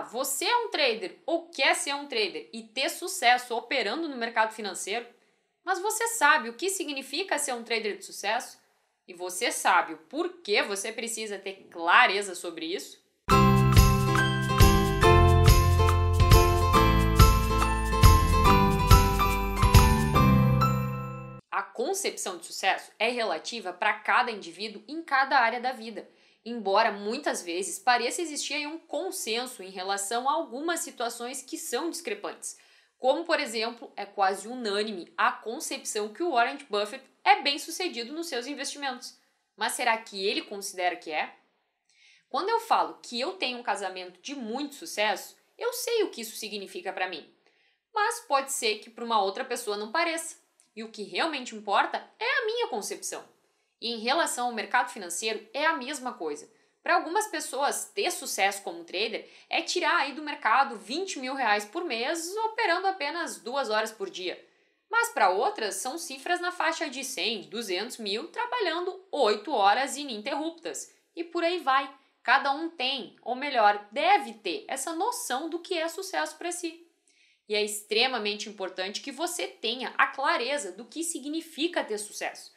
Ah, você é um trader ou quer ser um trader e ter sucesso operando no mercado financeiro, mas você sabe o que significa ser um trader de sucesso? E você sabe o porquê você precisa ter clareza sobre isso? A concepção de sucesso é relativa para cada indivíduo em cada área da vida embora muitas vezes pareça existir um consenso em relação a algumas situações que são discrepantes. Como, por exemplo, é quase unânime a concepção que o Warren Buffett é bem sucedido nos seus investimentos. Mas será que ele considera que é? Quando eu falo que eu tenho um casamento de muito sucesso, eu sei o que isso significa para mim. Mas pode ser que para uma outra pessoa não pareça. E o que realmente importa é a minha concepção. E em relação ao mercado financeiro, é a mesma coisa. Para algumas pessoas, ter sucesso como trader é tirar aí do mercado 20 mil reais por mês, operando apenas duas horas por dia. Mas para outras, são cifras na faixa de 100, 200 mil, trabalhando 8 horas ininterruptas. E por aí vai. Cada um tem, ou melhor, deve ter, essa noção do que é sucesso para si. E é extremamente importante que você tenha a clareza do que significa ter sucesso.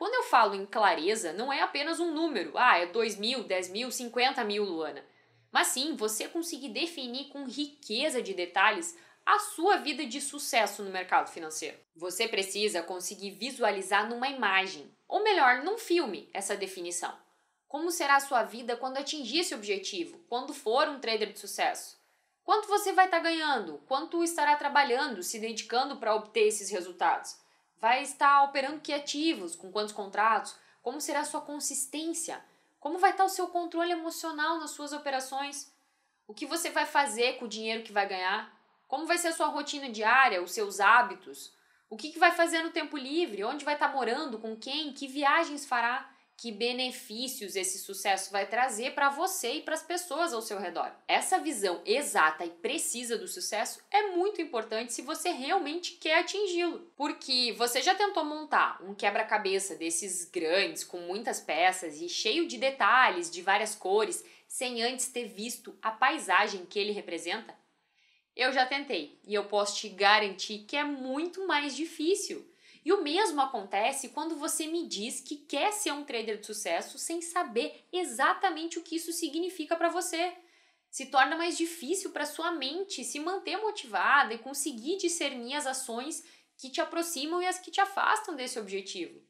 Quando eu falo em clareza, não é apenas um número, ah, é 2 mil, 10 mil, 50 mil, Luana. Mas sim, você conseguir definir com riqueza de detalhes a sua vida de sucesso no mercado financeiro. Você precisa conseguir visualizar numa imagem, ou melhor, num filme, essa definição. Como será a sua vida quando atingir esse objetivo, quando for um trader de sucesso? Quanto você vai estar tá ganhando? Quanto estará trabalhando, se dedicando para obter esses resultados? Vai estar operando que ativos, com quantos contratos, como será a sua consistência, como vai estar o seu controle emocional nas suas operações, o que você vai fazer com o dinheiro que vai ganhar, como vai ser a sua rotina diária, os seus hábitos, o que, que vai fazer no tempo livre, onde vai estar morando, com quem, que viagens fará que benefícios esse sucesso vai trazer para você e para as pessoas ao seu redor. Essa visão exata e precisa do sucesso é muito importante se você realmente quer atingi-lo. Porque você já tentou montar um quebra-cabeça desses grandes, com muitas peças e cheio de detalhes de várias cores, sem antes ter visto a paisagem que ele representa? Eu já tentei e eu posso te garantir que é muito mais difícil. E o mesmo acontece quando você me diz que quer ser um trader de sucesso sem saber exatamente o que isso significa para você. Se torna mais difícil para sua mente se manter motivada e conseguir discernir as ações que te aproximam e as que te afastam desse objetivo.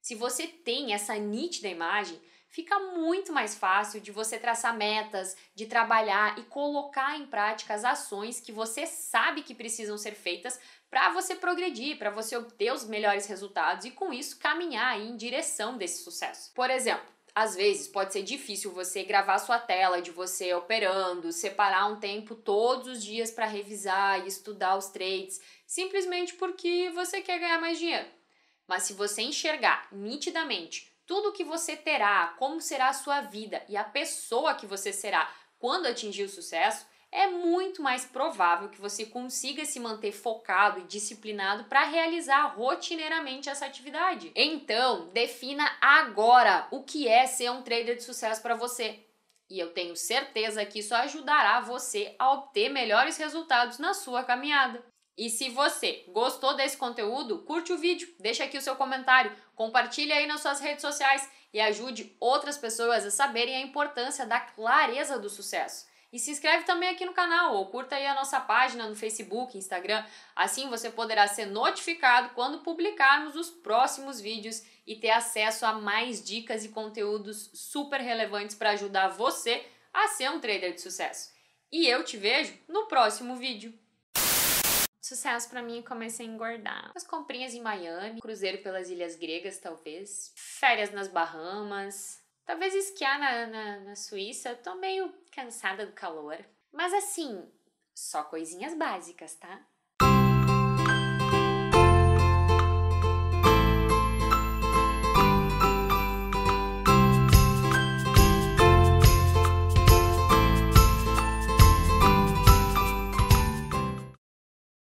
Se você tem essa nítida imagem, fica muito mais fácil de você traçar metas, de trabalhar e colocar em prática as ações que você sabe que precisam ser feitas para você progredir, para você obter os melhores resultados e com isso caminhar em direção desse sucesso. Por exemplo, às vezes pode ser difícil você gravar sua tela de você operando, separar um tempo todos os dias para revisar e estudar os trades, simplesmente porque você quer ganhar mais dinheiro. Mas se você enxergar nitidamente tudo que você terá, como será a sua vida e a pessoa que você será quando atingir o sucesso, é muito mais provável que você consiga se manter focado e disciplinado para realizar rotineiramente essa atividade. Então, defina agora o que é ser um trader de sucesso para você. E eu tenho certeza que isso ajudará você a obter melhores resultados na sua caminhada. E se você gostou desse conteúdo, curte o vídeo, deixa aqui o seu comentário, compartilhe aí nas suas redes sociais e ajude outras pessoas a saberem a importância da clareza do sucesso. E se inscreve também aqui no canal ou curta aí a nossa página no Facebook, Instagram. Assim você poderá ser notificado quando publicarmos os próximos vídeos e ter acesso a mais dicas e conteúdos super relevantes para ajudar você a ser um trader de sucesso. E eu te vejo no próximo vídeo. Sucesso para mim comecei a engordar. As comprinhas em Miami, cruzeiro pelas ilhas gregas, talvez. Férias nas Bahamas, Talvez esquiar na, na, na Suíça, tô meio cansada do calor. Mas assim, só coisinhas básicas, tá?